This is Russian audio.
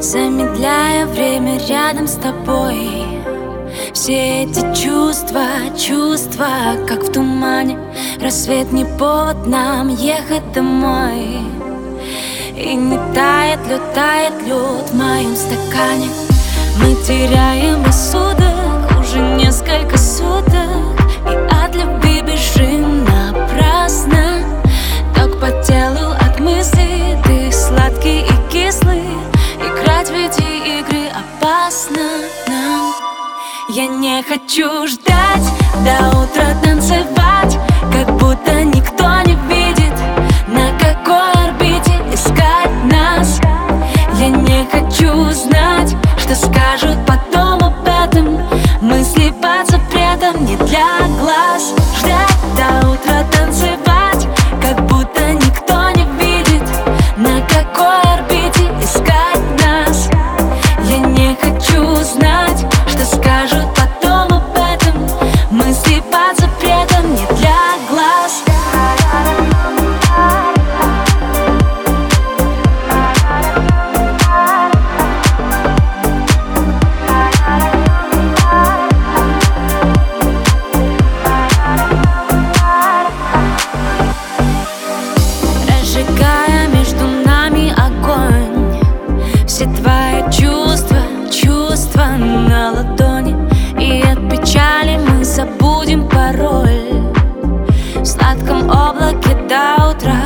Замедляя время рядом с тобой. Все эти чувства, чувства, как в тумане. Рассвет не повод нам ехать домой. И не тает лед, тает лед в моем стакане. Мы теряем рассудок уже несколько суток Я не хочу ждать до утра танцевать Как будто никто не видит На какой орбите искать нас. Я не хочу знать, что скажут потом об этом Мысли под запретом не для глаз. Ждать до утра танцевать Как будто никто не видит На какой орбите искать нас. Я не хочу знать, Скажут потом об этом. Мысли под запретом